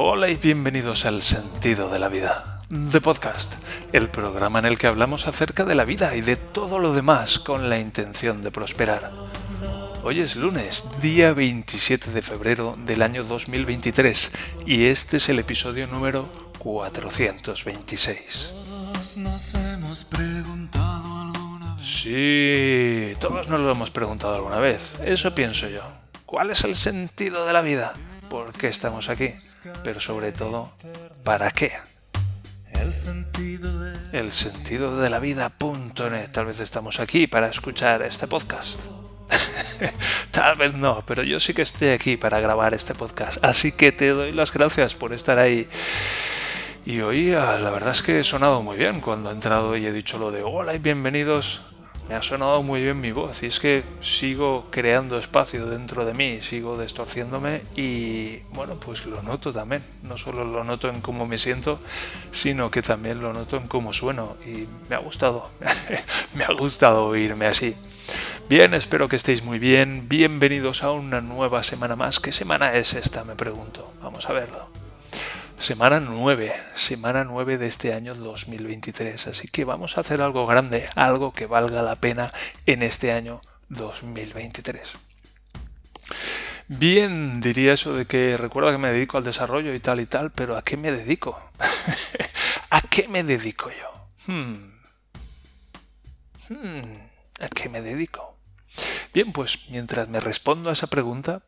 Hola y bienvenidos al Sentido de la Vida, The Podcast, el programa en el que hablamos acerca de la vida y de todo lo demás con la intención de prosperar. Hoy es lunes, día 27 de febrero del año 2023, y este es el episodio número 426. Nos hemos preguntado alguna vez. Sí, todos nos lo hemos preguntado alguna vez, eso pienso yo. ¿Cuál es el sentido de la vida? ¿Por qué estamos aquí? Pero sobre todo, ¿para qué? El sentido de El sentido de la vida.net. Tal vez estamos aquí para escuchar este podcast. Tal vez no, pero yo sí que estoy aquí para grabar este podcast. Así que te doy las gracias por estar ahí. Y hoy ah, la verdad es que he sonado muy bien cuando he entrado y he dicho lo de hola y bienvenidos. Me ha sonado muy bien mi voz y es que sigo creando espacio dentro de mí, sigo distorciéndome y bueno, pues lo noto también. No solo lo noto en cómo me siento, sino que también lo noto en cómo sueno y me ha gustado, me ha gustado oírme así. Bien, espero que estéis muy bien. Bienvenidos a una nueva semana más. ¿Qué semana es esta? Me pregunto. Vamos a verlo. Semana 9, semana 9 de este año 2023. Así que vamos a hacer algo grande, algo que valga la pena en este año 2023. Bien, diría eso de que recuerda que me dedico al desarrollo y tal y tal, pero ¿a qué me dedico? ¿A qué me dedico yo? Hmm. Hmm. ¿A qué me dedico? Bien, pues mientras me respondo a esa pregunta,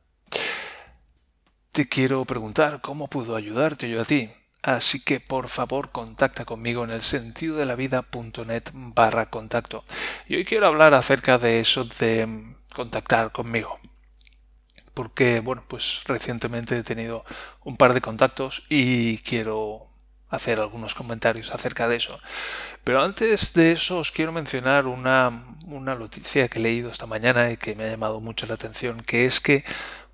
te quiero preguntar cómo puedo ayudarte yo a ti. Así que por favor contacta conmigo en el sentido de la vida.net barra contacto. Y hoy quiero hablar acerca de eso de contactar conmigo. Porque, bueno, pues recientemente he tenido un par de contactos y quiero hacer algunos comentarios acerca de eso. Pero antes de eso os quiero mencionar una, una noticia que he leído esta mañana y que me ha llamado mucho la atención, que es que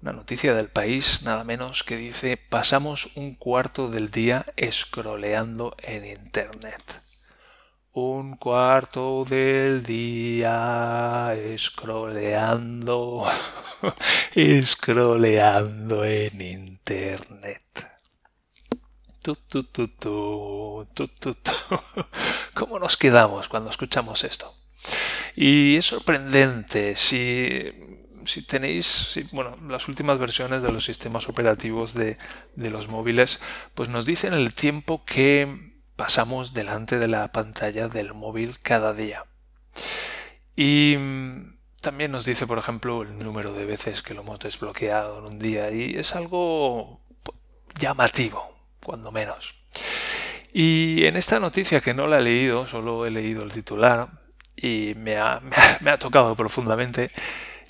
una noticia del país, nada menos, que dice pasamos un cuarto del día scrolleando en Internet. Un cuarto del día scrolleando, scrolleando en Internet. Tu, tu, tu. ¿Cómo nos quedamos cuando escuchamos esto? Y es sorprendente si si tenéis, bueno, las últimas versiones de los sistemas operativos de, de, los móviles, pues nos dicen el tiempo que pasamos delante de la pantalla del móvil cada día. Y también nos dice, por ejemplo, el número de veces que lo hemos desbloqueado en un día y es algo llamativo, cuando menos. Y en esta noticia que no la he leído, solo he leído el titular y me ha, me ha tocado profundamente,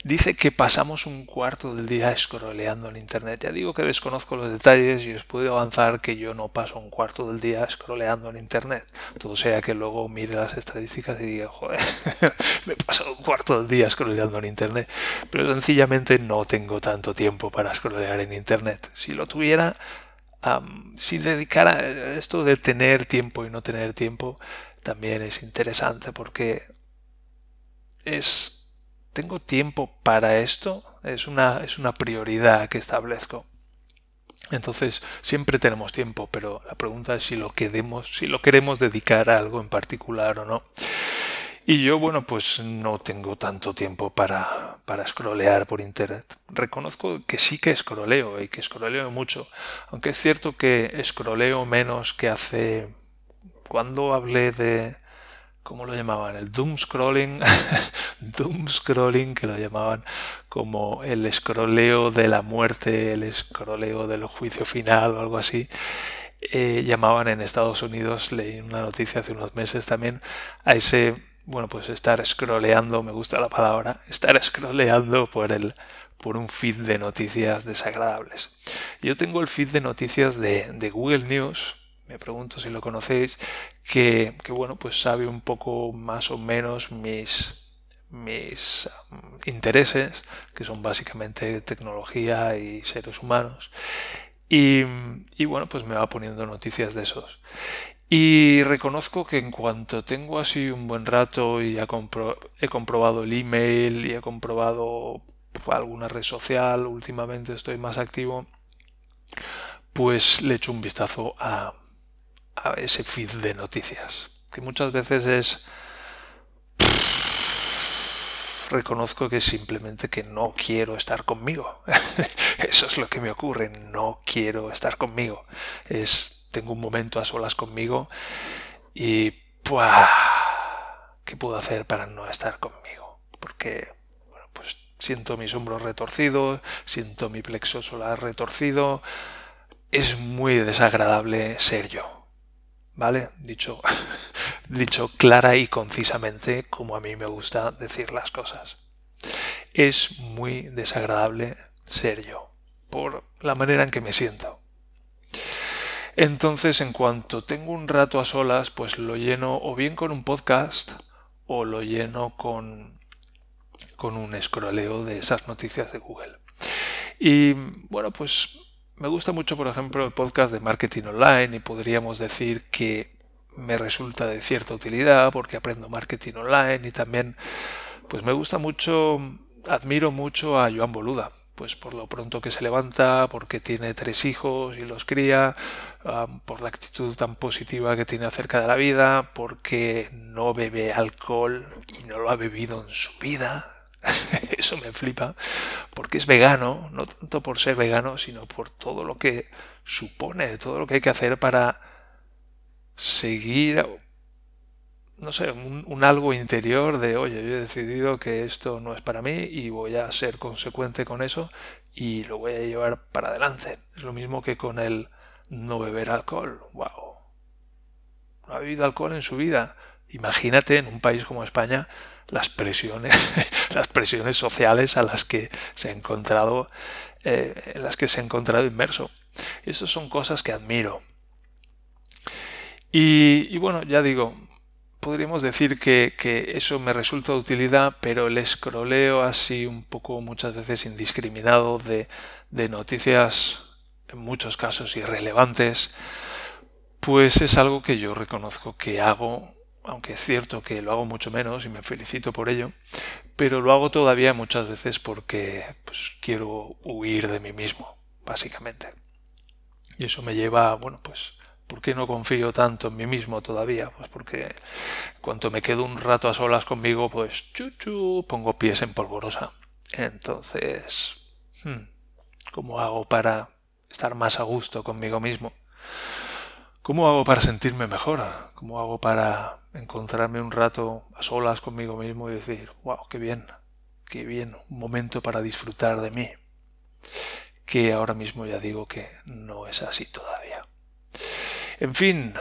dice que pasamos un cuarto del día scrolleando en internet. Ya digo que desconozco los detalles y os puedo avanzar que yo no paso un cuarto del día scrolleando en internet. Todo sea que luego mire las estadísticas y diga, joder, me he pasado un cuarto del día scrolleando en internet. Pero sencillamente no tengo tanto tiempo para scrollear en internet. Si lo tuviera, um, si dedicara esto de tener tiempo y no tener tiempo, también es interesante porque es ¿tengo tiempo para esto? Es una, es una prioridad que establezco. Entonces, siempre tenemos tiempo, pero la pregunta es si lo queremos, si lo queremos dedicar a algo en particular o no. Y yo, bueno, pues no tengo tanto tiempo para, para por internet. Reconozco que sí que scrolleo y que scrolleo mucho, aunque es cierto que scrolleo menos que hace cuando hablé de, ¿cómo lo llamaban? El doom scrolling, doom scrolling que lo llamaban como el scrolleo de la muerte, el scrolleo del juicio final o algo así. Eh, llamaban en Estados Unidos, leí una noticia hace unos meses también, a ese, bueno, pues estar scrolleando, me gusta la palabra, estar scrolleando por el por un feed de noticias desagradables. Yo tengo el feed de noticias de, de Google News, me pregunto si lo conocéis, que, que, bueno, pues sabe un poco más o menos mis, mis um, intereses, que son básicamente tecnología y seres humanos. Y, y, bueno, pues me va poniendo noticias de esos. Y reconozco que en cuanto tengo así un buen rato y compro, he comprobado el email y he comprobado alguna red social, últimamente estoy más activo, pues le echo un vistazo a, a ese feed de noticias, que muchas veces es reconozco que simplemente que no quiero estar conmigo. Eso es lo que me ocurre, no quiero estar conmigo. Es tengo un momento a solas conmigo y. ¿qué puedo hacer para no estar conmigo? Porque bueno, pues siento mis hombros retorcidos, siento mi plexo solar retorcido. Es muy desagradable ser yo. ¿Vale? Dicho dicho clara y concisamente como a mí me gusta decir las cosas. Es muy desagradable ser yo, por la manera en que me siento. Entonces, en cuanto tengo un rato a solas, pues lo lleno o bien con un podcast o lo lleno con, con un escroleo de esas noticias de Google. Y bueno, pues me gusta mucho, por ejemplo, el podcast de marketing online y podríamos decir que me resulta de cierta utilidad porque aprendo marketing online y también pues me gusta mucho, admiro mucho a Joan Boluda, pues por lo pronto que se levanta, porque tiene tres hijos y los cría, por la actitud tan positiva que tiene acerca de la vida, porque no bebe alcohol y no lo ha bebido en su vida. Eso me flipa, porque es vegano, no tanto por ser vegano, sino por todo lo que supone, todo lo que hay que hacer para seguir, no sé, un, algo interior de, oye, yo he decidido que esto no es para mí y voy a ser consecuente con eso y lo voy a llevar para adelante. Es lo mismo que con el no beber alcohol. ¡Wow! No ha bebido alcohol en su vida. Imagínate en un país como España las presiones, las presiones sociales a las que se ha encontrado, eh, en las que se ha encontrado inmerso. Esas son cosas que admiro. Y, bueno, ya digo, podríamos decir que, eso me resulta de utilidad, pero el escroleo así un poco muchas veces indiscriminado de, de noticias en muchos casos irrelevantes, pues es algo que yo reconozco que hago, aunque es cierto que lo hago mucho menos y me felicito por ello, pero lo hago todavía muchas veces porque pues, quiero huir de mí mismo, básicamente. Y eso me lleva, bueno, pues ¿Por qué no confío tanto en mí mismo todavía? Pues porque cuando me quedo un rato a solas conmigo, pues chuchu, pongo pies en polvorosa. Entonces, hmm, ¿cómo hago para estar más a gusto conmigo mismo? ¿Cómo hago para sentirme mejor? ¿Cómo hago para encontrarme un rato a solas conmigo mismo y decir, wow, qué bien, qué bien, un momento para disfrutar de mí? Que ahora mismo ya digo que no es así todavía. En fin,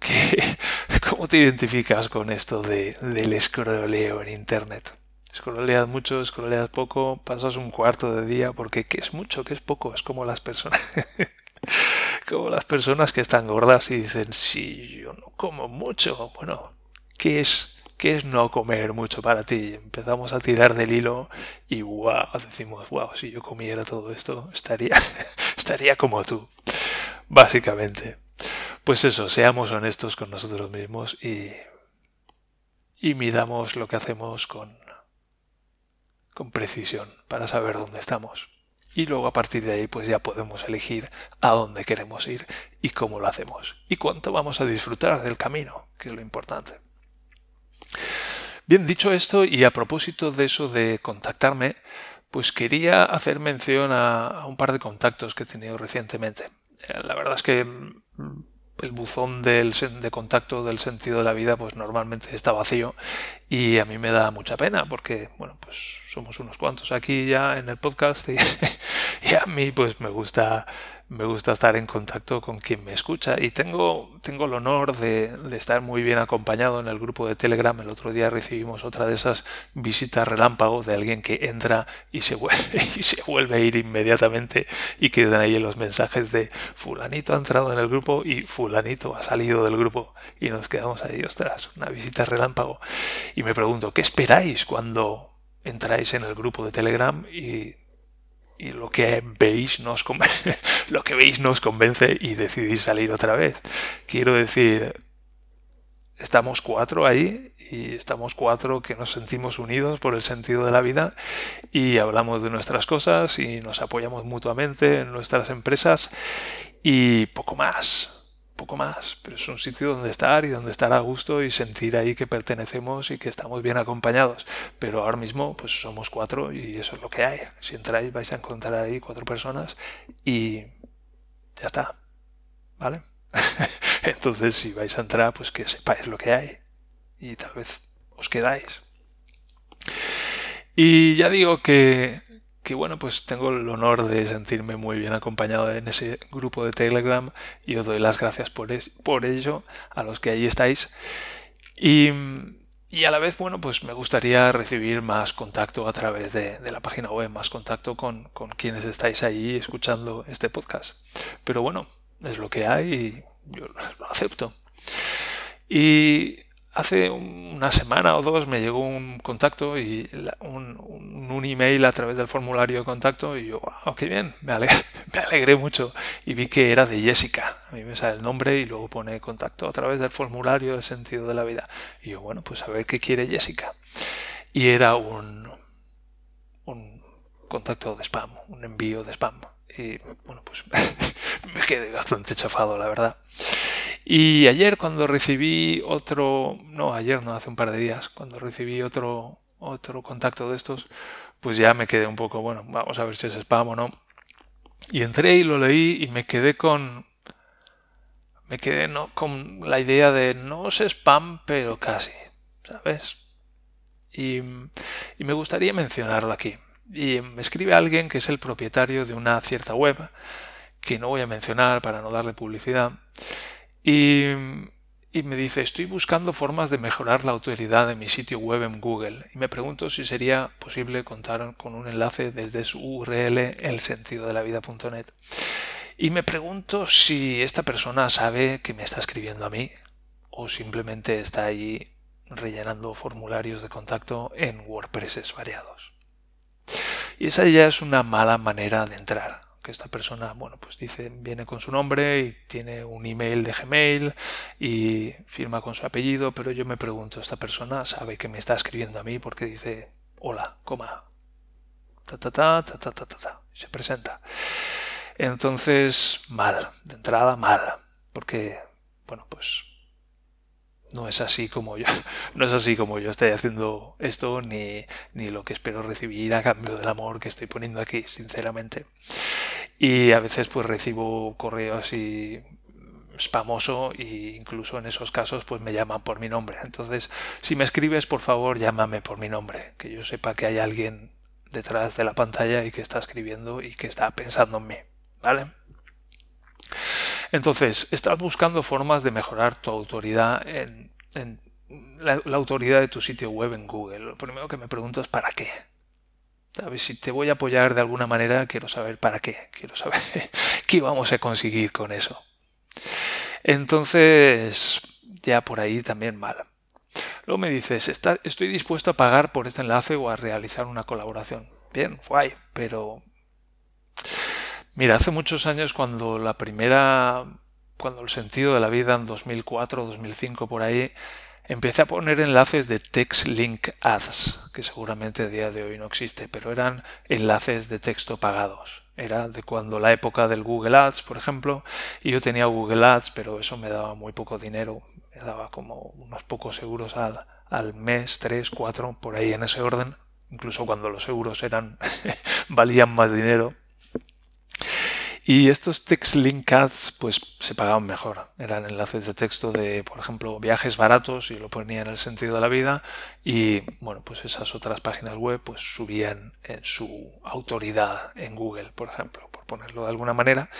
¿cómo te identificas con esto de, del escroleo en Internet? Escroleas mucho, escroleas poco, pasas un cuarto de día, porque ¿qué es mucho? ¿qué es poco? Es como las personas... como las personas que están gordas y dicen, sí, yo no como mucho. Bueno, ¿qué es, qué es no comer mucho para ti? Empezamos a tirar del hilo y wow, decimos, wow, si yo comiera todo esto, estaría, estaría como tú, básicamente. Pues eso, seamos honestos con nosotros mismos y, y midamos lo que hacemos con, con precisión para saber dónde estamos. Y luego a partir de ahí pues ya podemos elegir a dónde queremos ir y cómo lo hacemos. Y cuánto vamos a disfrutar del camino, que es lo importante. Bien, dicho esto y a propósito de eso de contactarme, pues quería hacer mención a, a un par de contactos que he tenido recientemente. Eh, la verdad es que el buzón del, de contacto del sentido de la vida pues normalmente está vacío y a mí me da mucha pena porque bueno pues somos unos cuantos aquí ya en el podcast y, y a mí pues me gusta me gusta estar en contacto con quien me escucha y tengo, tengo el honor de, estar muy bien acompañado en el grupo de Telegram. El otro día recibimos otra de esas visitas relámpago de alguien que entra y se, vuelve, y se vuelve a ir inmediatamente y quedan ahí los mensajes de fulanito ha entrado en el grupo y fulanito ha salido del grupo y nos quedamos ahí, ostras, una visita relámpago. Y me pregunto, ¿qué esperáis cuando entráis en el grupo de Telegram y y lo que veis nos lo que veis convence y decidís salir otra vez. Quiero decir, estamos cuatro ahí y estamos cuatro que nos sentimos unidos por el sentido de la vida y hablamos de nuestras cosas y nos apoyamos mutuamente en nuestras empresas y poco más, poco más, pero es un sitio donde estar y donde estar a gusto y sentir ahí que pertenecemos y que estamos bien acompañados. Pero ahora mismo pues somos cuatro y eso es lo que hay. Si entráis vais a encontrar ahí cuatro personas y ya está. ¿Vale? Entonces si vais a entrar pues que sepáis lo que hay y tal vez os quedáis. Y ya digo que que bueno, pues tengo el honor de sentirme muy bien acompañado en ese grupo de Telegram y os doy las gracias por, por ello a los que allí estáis. Y, y, a la vez, bueno, pues me gustaría recibir más contacto a través de, de la página web, más contacto con, con, quienes estáis allí escuchando este podcast. Pero bueno, es lo que hay y yo lo acepto. Y hace una semana o dos me llegó un contacto y un, un, email a través del formulario de contacto y yo, wow, qué bien, me alegré, mucho y vi que era de Jessica. A mí me sale el nombre y luego pone contacto a través del formulario del sentido de la vida. Y yo, bueno, pues a ver qué quiere Jessica. Y era un, un contacto de spam, un envío de spam. Y bueno, pues me quedé bastante chafado, la verdad. Y ayer cuando recibí otro, no, ayer no, hace un par de días, cuando recibí otro, otro contacto de estos, pues ya me quedé un poco, bueno, vamos a ver si es spam o no. Y entré y lo leí y me quedé con, me quedé no, con la idea de no es spam, pero casi, ¿sabes? Y, y me gustaría mencionarlo aquí. Y me escribe alguien que es el propietario de una cierta web, que no voy a mencionar para no darle publicidad, y, me dice, estoy buscando formas de mejorar la autoridad de mi sitio web en Google y me pregunto si sería posible contar con un enlace desde su URL el sentido de la vida.net. Y me pregunto si esta persona sabe que me está escribiendo a mí o simplemente está allí rellenando formularios de contacto en WordPress variados. Y esa ya es una mala manera de entrar que esta persona, bueno, pues dice, viene con su nombre y tiene un email de Gmail y firma con su apellido, pero yo me pregunto, ¿esta persona sabe que me está escribiendo a mí porque dice, hola, coma, ta ta ta ta ta ta ta, se presenta. Entonces, mal, de entrada mal, porque, bueno, pues no es así como yo, no es así como yo estoy haciendo esto, ni, ni lo que espero recibir a cambio del amor que estoy poniendo aquí, sinceramente. Y a veces pues recibo correos así spamoso e incluso en esos casos pues me llaman por mi nombre. Entonces, si me escribes, por favor, llámame por mi nombre, que yo sepa que hay alguien detrás de la pantalla y que está escribiendo y que está pensando en mí, ¿vale? Entonces, estás buscando formas de mejorar tu autoridad en, la, autoridad de tu sitio web en Google. Lo primero que me pregunto es ¿para qué? ¿Sabes? Si te voy a apoyar de alguna manera, quiero saber para qué. Quiero saber qué vamos a conseguir con eso. Entonces, ya por ahí también mal. Luego me dices, estoy dispuesto a pagar por este enlace o a realizar una colaboración. Bien, guay, pero Mira, hace muchos años cuando la primera, cuando el sentido de la vida en 2004 2005 por ahí, empecé a poner enlaces de Text Link Ads, que seguramente a día de hoy no existe, pero eran enlaces de texto pagados. Era de cuando la época del Google Ads, por ejemplo, y yo tenía Google Ads, pero eso me daba muy poco dinero, me daba como unos pocos euros al, al mes, tres, cuatro, por ahí en ese orden, incluso cuando los euros eran valían más dinero y estos text link ads pues se pagaban mejor. Eran enlaces de texto de, por ejemplo, viajes baratos y lo ponía en el sentido de la vida y bueno, pues esas otras páginas web pues subían en su autoridad en Google, por ejemplo, por ponerlo de alguna manera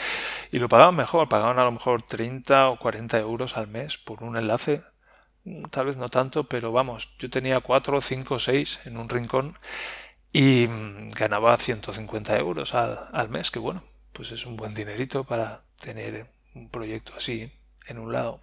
y lo pagaban mejor, pagaban a lo mejor 30 o 40 euros al mes por un enlace. Tal vez no tanto, pero vamos, yo tenía 4, 5, 6 en un rincón y mm, ganaba 150 euros al, al mes, que bueno, pues es un buen dinerito para tener un proyecto así en un lado.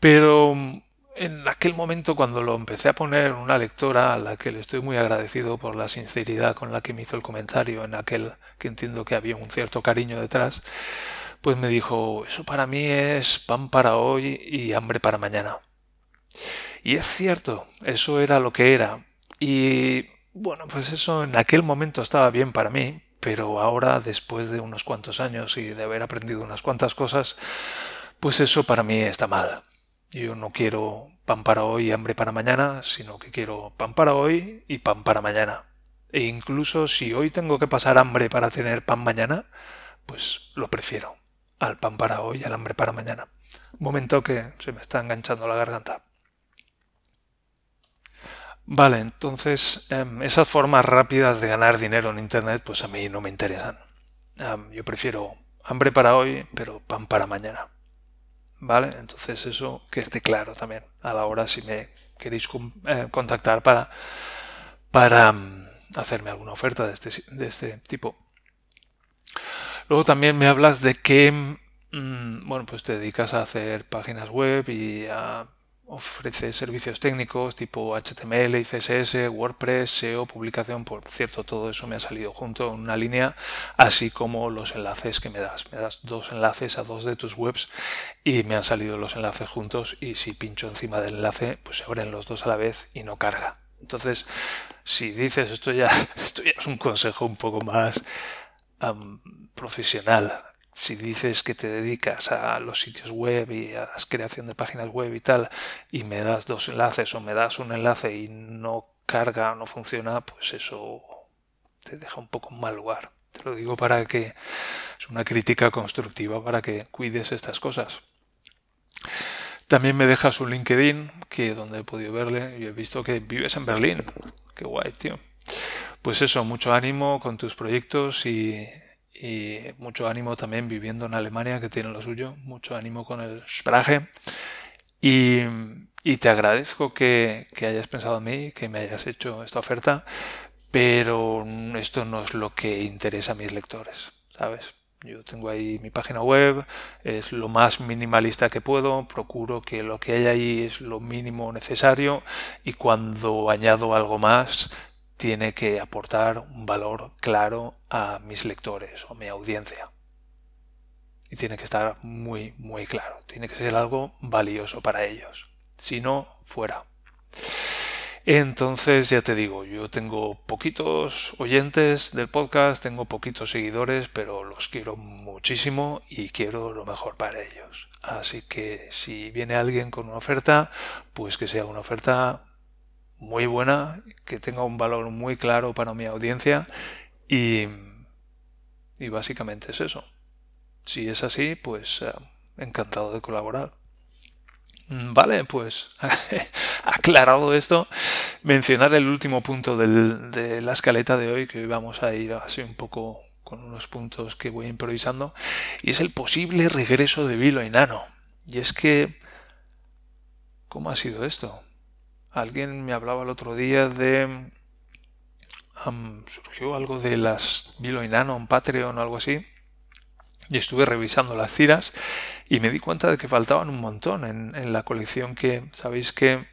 Pero mm, en aquel momento cuando lo empecé a poner una lectora a la que le estoy muy agradecido por la sinceridad con la que me hizo el comentario en aquel que entiendo que había un cierto cariño detrás, pues me dijo, eso para mí es pan para hoy y hambre para mañana. Y es cierto, eso era lo que era. Y bueno, pues eso en aquel momento estaba bien para mí, pero ahora, después de unos cuantos años y de haber aprendido unas cuantas cosas, pues eso para mí está mal. Yo no quiero pan para hoy y hambre para mañana, sino que quiero pan para hoy y pan para mañana. E incluso si hoy tengo que pasar hambre para tener pan mañana, pues lo prefiero al pan para hoy y al hambre para mañana. Un momento que se me está enganchando la garganta. Vale, entonces em, esas formas rápidas de ganar dinero en Internet pues a mí no me interesan. Em, yo prefiero hambre para hoy, pero pan para mañana. ¿Vale? Entonces eso que esté claro también a la hora si me queréis eh, contactar para, para em, hacerme alguna oferta de este, de este tipo. Luego también me hablas de que, mm, bueno, pues te dedicas a hacer páginas web y a ofrecer servicios técnicos tipo HTML CSS, WordPress, SEO, publicación, por cierto, todo eso me ha salido junto en una línea, así como los enlaces que me das. Me das dos enlaces a dos de tus webs y me han salido los enlaces juntos y si pincho encima del enlace, pues se abren los dos a la vez y no carga. Entonces, si dices esto ya, esto ya es un consejo un poco más profesional. Si dices que te dedicas a los sitios web y a la creación de páginas web y tal, y me das dos enlaces o me das un enlace y no carga, no funciona, pues eso te deja un poco en mal lugar. Te lo digo para que es una crítica constructiva para que cuides estas cosas. También me dejas un LinkedIn, que donde he podido verle, yo he visto que vives en Berlín. Qué guay, tío. Pues eso, mucho ánimo con tus proyectos y, mucho ánimo también viviendo en Alemania, que tiene lo suyo. Mucho ánimo con el Sprache. Y, te agradezco que, hayas pensado en mí, que me hayas hecho esta oferta, pero esto no es lo que interesa a mis lectores, ¿sabes? Yo tengo ahí mi página web, es lo más minimalista que puedo, procuro que lo que hay ahí es lo mínimo necesario y cuando añado algo más tiene que aportar un valor claro a mis lectores o mi audiencia. Y tiene que estar muy, muy claro, tiene que ser algo valioso para ellos. Si no, fuera. Entonces, ya te digo, yo tengo poquitos oyentes del podcast, tengo poquitos seguidores, pero los quiero muchísimo y quiero lo mejor para ellos. Así que si viene alguien con una oferta, pues que sea una oferta muy buena, que tenga un valor muy claro para mi audiencia y, y básicamente es eso. Si es así, pues eh, encantado de colaborar. Mm, vale, pues aclarado esto, mencionar el último punto de la escaleta de hoy, que hoy vamos a ir así un poco con unos puntos que voy improvisando, y es el posible regreso de Vilo y Nano. Y es que, ¿cómo ha sido esto? Alguien me hablaba el otro día de... surgió algo de las Vilo y Nano en Patreon o algo así y estuve revisando las tiras y me di cuenta de que faltaban un montón en, la colección que sabéis que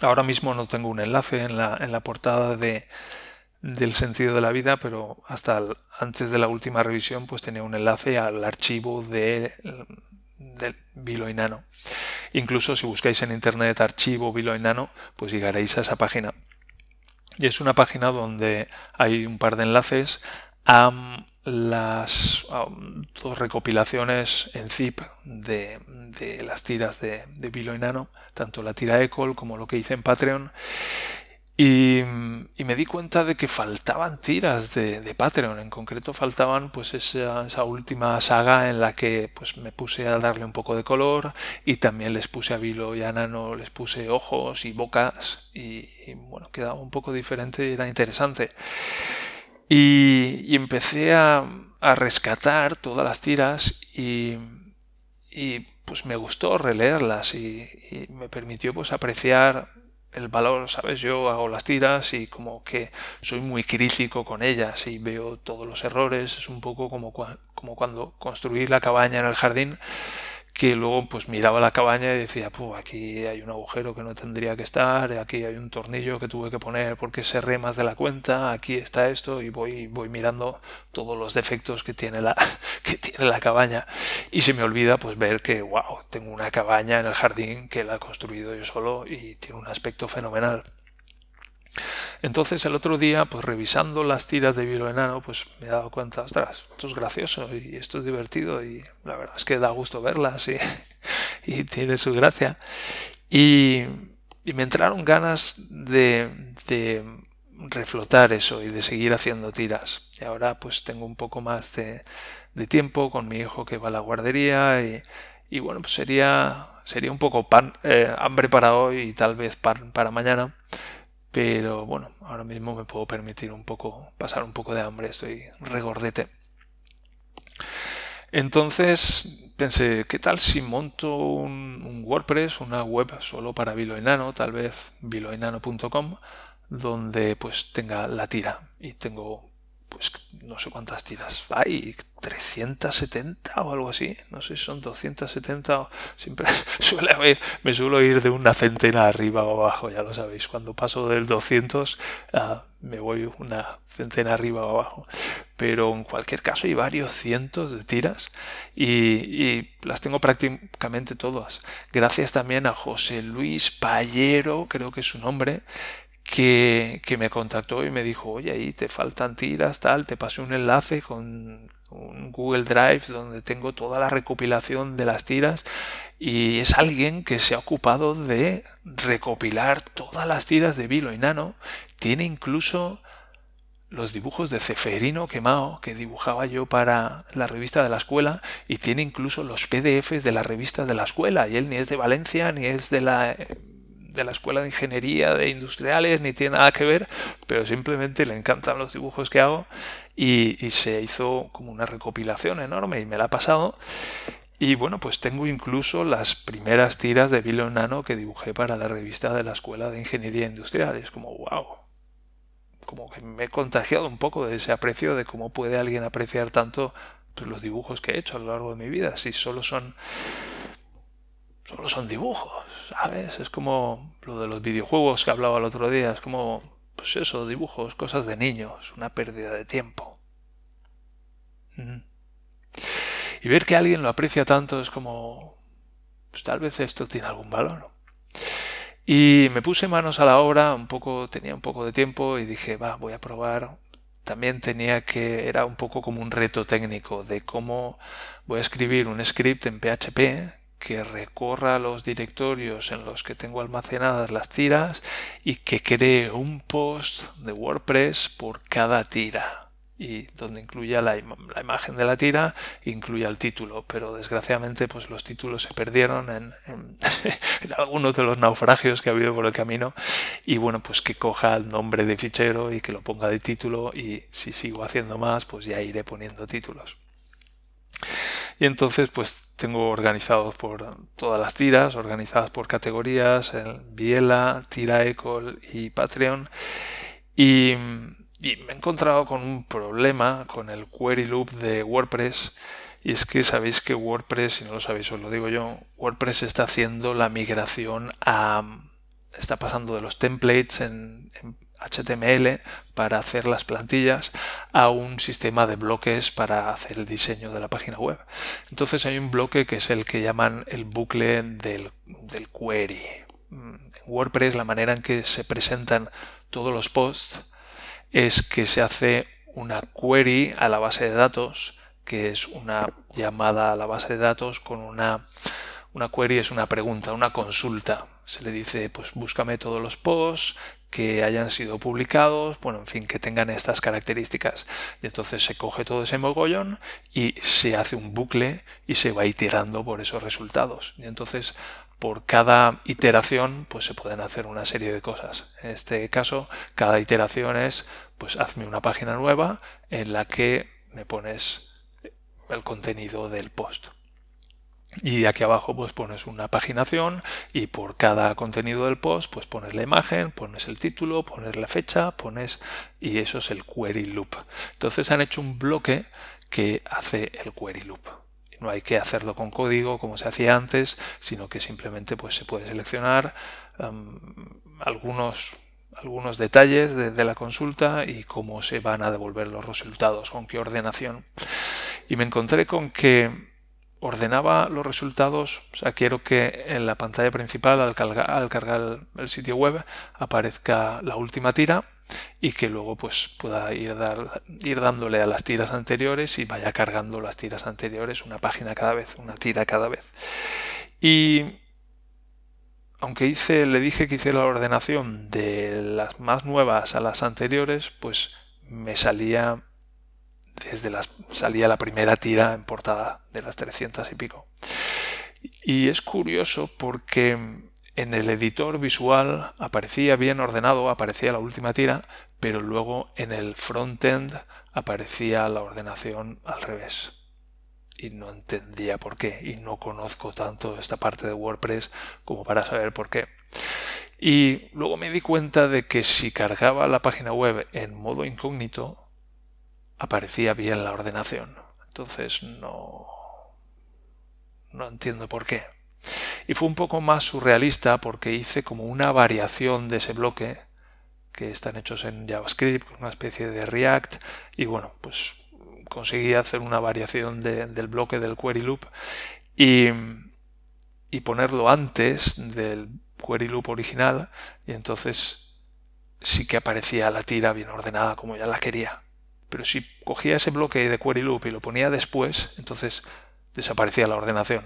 ahora mismo no tengo un enlace en la, en la portada de, del sentido de la vida, pero hasta antes de la última revisión pues tenía un enlace al archivo de, del Biloinano. Incluso si buscáis en internet archivo Biloinano, pues llegaréis a esa página. Y es una página donde hay un par de enlaces a las dos recopilaciones en zip de, las tiras de, de Vilo y Nano, tanto la tira Ecol como lo que hice en Patreon. Y, me di cuenta de que faltaban tiras de, Patreon, en concreto faltaban pues esa, esa, última saga en la que pues me puse a darle un poco de color y también les puse a Vilo y a Nano, les puse ojos y bocas y, y bueno, quedaba un poco diferente y era interesante. Y, empecé a, rescatar todas las tiras y, pues me gustó releerlas y, me permitió pues apreciar el valor, ¿sabes? Yo hago las tiras y como que soy muy crítico con ellas y veo todos los errores. Es un poco como, como cuando construí la cabaña en el jardín que luego pues miraba la cabaña y decía, pues aquí hay un agujero que no tendría que estar, aquí hay un tornillo que tuve que poner porque cerré más de la cuenta, aquí está esto y voy, voy mirando todos los defectos que tiene la, que tiene la cabaña y se me olvida pues ver que wow, tengo una cabaña en el jardín que la he construido yo solo y tiene un aspecto fenomenal. Entonces el otro día, pues revisando las tiras de Vilo Enano, pues me he dado cuenta, ostras, esto es gracioso y esto es divertido y la verdad es que da gusto verlas y, y tiene su gracia. Y, me entraron ganas de, de reflotar eso y de seguir haciendo tiras. Y ahora pues tengo un poco más de, de tiempo con mi hijo que va a la guardería y, y bueno, pues sería, sería un poco pan, eh, hambre para hoy y tal vez pan para mañana pero bueno, ahora mismo me puedo permitir un poco, pasar un poco de hambre, estoy regordete. Entonces pensé, ¿qué tal si monto un, WordPress, una web solo para Viloenano, tal vez viloenano.com, donde pues tenga la tira y tengo pues no sé cuántas tiras hay, 370 o algo así, no sé si son 270 o siempre suele haber, me suelo ir de una centena arriba o abajo, ya lo sabéis, cuando paso del 200 ah, me voy una centena arriba o abajo, pero en cualquier caso hay varios cientos de tiras y, las tengo prácticamente todas, gracias también a José Luis Payero, creo que es su nombre, que, que, me contactó y me dijo, oye, ahí te faltan tiras, tal, te pasé un enlace con un Google Drive donde tengo toda la recopilación de las tiras y es alguien que se ha ocupado de recopilar todas las tiras de Vilo y Nano. Tiene incluso los dibujos de Ceferino Quemao que dibujaba yo para la revista de la escuela y tiene incluso los PDFs de la revista de la escuela y él ni es de Valencia ni es de la de la escuela de ingeniería de industriales, ni tiene nada que ver, pero simplemente le encantan los dibujos que hago y, se hizo como una recopilación enorme y me la ha pasado. Y bueno, pues tengo incluso las primeras tiras de Vilo Nano que dibujé para la revista de la Escuela de Ingeniería Industrial. Es como, wow. Como que me he contagiado un poco de ese aprecio de cómo puede alguien apreciar tanto pues, los dibujos que he hecho a lo largo de mi vida. Si solo son solo son dibujos, ¿sabes? Es como lo de los videojuegos que hablaba el otro día, es como, pues eso, dibujos, cosas de niños, una pérdida de tiempo. Y ver que alguien lo aprecia tanto es como, pues tal vez esto tiene algún valor. Y me puse manos a la obra, un poco, tenía un poco de tiempo y dije, va, voy a probar. También tenía que, era un poco como un reto técnico de cómo voy a escribir un script en PHP que recorra los directorios en los que tengo almacenadas las tiras y que cree un post de WordPress por cada tira. Y donde incluya la, imagen de la tira incluya el título. Pero desgraciadamente pues los títulos se perdieron en, algunos de los naufragios que ha habido por el camino. Y bueno pues que coja el nombre de fichero y que lo ponga de título. Y si sigo haciendo más pues ya iré poniendo títulos y entonces pues tengo organizados por todas las tiras, organizadas por categorías, en Biela, Tira Ecol y Patreon. Y, y me he encontrado con un problema con el query loop de WordPress. Y es que sabéis que WordPress, si no lo sabéis os lo digo yo, WordPress está haciendo la migración a... está pasando de los templates en, HTML para hacer las plantillas a un sistema de bloques para hacer el diseño de la página web. Entonces hay un bloque que es el que llaman el bucle del, del query. En WordPress la manera en que se presentan todos los posts es que se hace una query a la base de datos, que es una llamada a la base de datos con una una query es una pregunta, una consulta. Se le dice, pues búscame todos los posts que hayan sido publicados, bueno, en fin, que tengan estas características. Y entonces se coge todo ese mogollón y se hace un bucle y se va iterando por esos resultados. Y entonces por cada iteración pues se pueden hacer una serie de cosas. En este caso, cada iteración es pues hazme una página nueva en la que me pones el contenido del post. Y aquí abajo pues pones una paginación y por cada contenido del post pues pones la imagen, pones el título, pones la fecha, pones y eso es el query loop. Entonces han hecho un bloque que hace el query loop. no hay que hacerlo con código como se hacía antes, sino que simplemente pues, se puede seleccionar algunos, algunos detalles de, de, la consulta y cómo se van a devolver los resultados, con qué ordenación. Y me encontré con que ordenaba los resultados, o sea, quiero que en la pantalla principal al cargar, al cargar el sitio web aparezca la última tira y que luego pues pueda ir, dar, ir dándole a las tiras anteriores y vaya cargando las tiras anteriores una página cada vez, una tira cada vez. Y aunque hice, le dije que hiciera la ordenación de las más nuevas a las anteriores, pues me salía desde las salía la primera tira en portada de las 300 y pico. Y es curioso porque en el editor visual aparecía bien ordenado, aparecía la última tira, pero luego en el frontend aparecía la ordenación al revés. Y no entendía por qué, y no conozco tanto esta parte de WordPress como para saber por qué. Y luego me di cuenta de que si cargaba la página web en modo incógnito, aparecía bien la ordenación. Entonces no, no entiendo por qué. Y fue un poco más surrealista porque hice como una variación de ese bloque que están hechos en JavaScript, una especie de React, y bueno, pues conseguí hacer una variación del bloque del query loop y, y ponerlo antes del query loop original y entonces sí que aparecía la tira bien ordenada como ya la quería. Pero si cogía ese bloque de query loop y lo ponía después, entonces desaparecía la ordenación.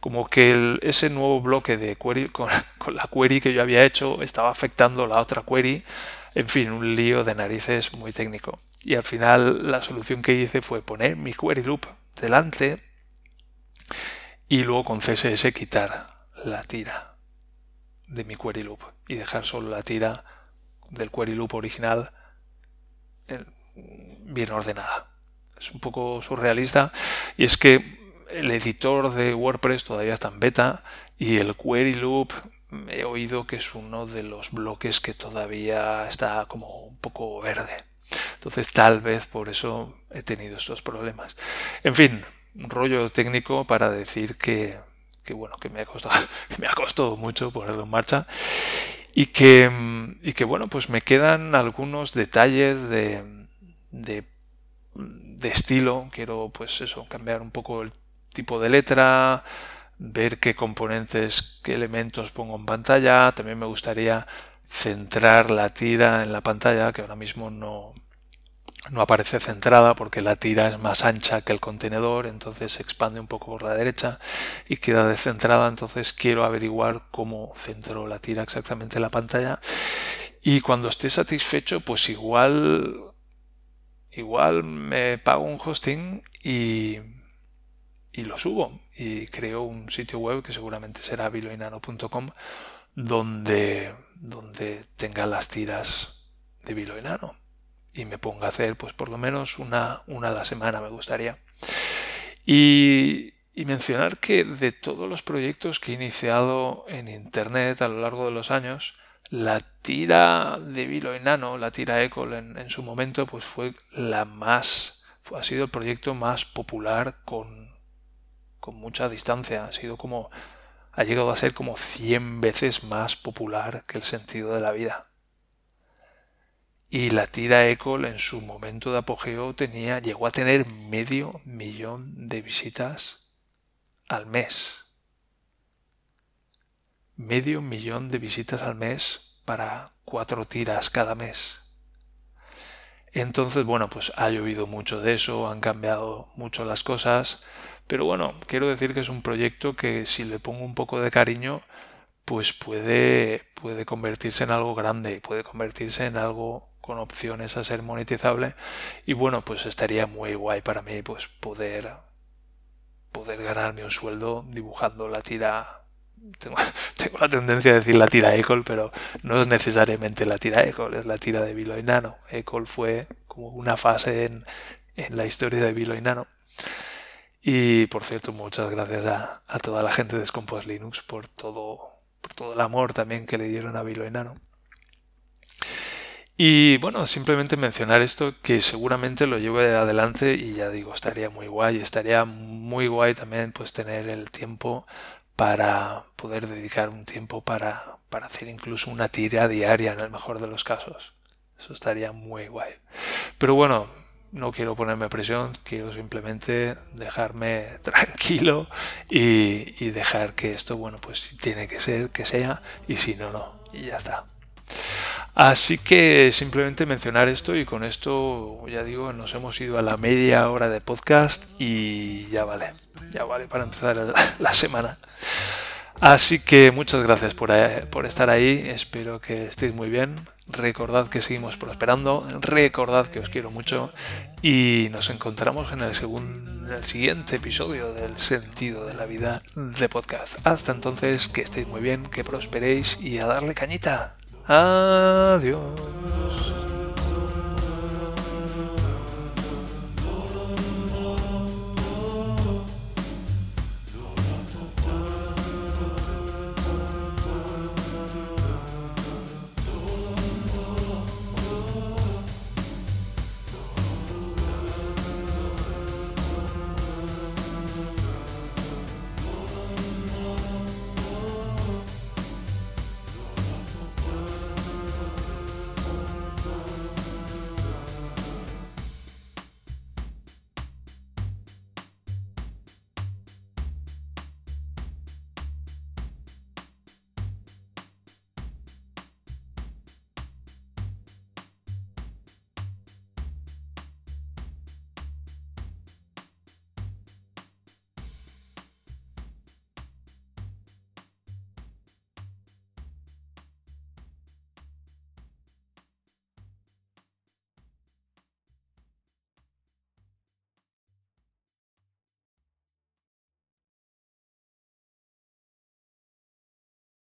Como que ese nuevo bloque de query con, la query que yo había hecho estaba afectando la otra query. En fin, un lío de narices muy técnico. Y al final la solución que hice fue poner mi query loop delante y luego con CSS quitar la tira de mi query loop y dejar solo la tira del query loop original bien ordenada. Es un poco surrealista y es que el editor de WordPress todavía está en beta y el query loop he oído que es uno de los bloques que todavía está como un poco verde. Entonces tal vez por eso he tenido estos problemas. En fin, un rollo técnico para decir que, bueno, que me ha costado, me ha costado mucho ponerlo en marcha y que, y que bueno, pues me quedan algunos detalles de, de, estilo. Quiero pues eso, cambiar un poco el tipo de letra, ver qué componentes, qué elementos pongo en pantalla. También me gustaría centrar la tira en la pantalla, que ahora mismo no, no aparece centrada porque la tira es más ancha que el contenedor, entonces se expande un poco por la derecha y queda descentrada, entonces quiero averiguar cómo centro la tira exactamente en la pantalla y cuando esté satisfecho pues igual igual me pago un hosting y, y lo subo y creo un sitio web que seguramente será viloinano.com donde, donde tenga las tiras de Viloinano y me ponga a hacer pues por lo menos una, una a la semana me gustaría. Y, y mencionar que de todos los proyectos que he iniciado en Internet a lo largo de los años, la tira de Vilo Enano, la tira Ecol en, en, su momento, pues fue la más, ha sido el proyecto más popular con, con mucha distancia. Ha sido como, ha llegado a ser como 100 veces más popular que el sentido de la vida. Y la tira Ecol en su momento de apogeo tenía, llegó a tener medio millón de visitas al mes medio millón de visitas al mes para cuatro tiras cada mes. Entonces, bueno, pues ha llovido mucho de eso, han cambiado mucho las cosas, pero bueno, quiero decir que es un proyecto que si le pongo un poco de cariño, pues puede, puede convertirse en algo grande, puede convertirse en algo con opciones a ser monetizable y bueno, pues estaría muy guay para mí pues poder poder ganarme un sueldo dibujando la tira tengo, la tendencia a decir la tira Ecol, pero no es necesariamente la tira Ecol, es la tira de Vilo Nano. Ecol fue como una fase en, en la historia de Vilo Nano. Y por cierto, muchas gracias a, a, toda la gente de Scompos Linux por todo, por todo el amor también que le dieron a Vilo Nano. Y bueno, simplemente mencionar esto que seguramente lo lleve adelante y ya digo, estaría muy guay, estaría muy guay también pues tener el tiempo para poder dedicar un tiempo para, para hacer incluso una tira diaria en el mejor de los casos. Eso estaría muy guay. Pero bueno, no quiero ponerme presión, quiero simplemente dejarme tranquilo y, y, dejar que esto, bueno, pues si tiene que ser, que sea, y si no, no, y ya está. Así que simplemente mencionar esto y con esto, ya digo, nos hemos ido a la media hora de podcast y ya vale, ya vale para empezar la semana. Así que muchas gracias por, eh, por, estar ahí, espero que estéis muy bien. Recordad que seguimos prosperando, recordad que os quiero mucho y nos encontramos en el, en el siguiente episodio del sentido de la vida de podcast. Hasta entonces, que estéis muy bien, que prosperéis y a darle cañita. Adiós.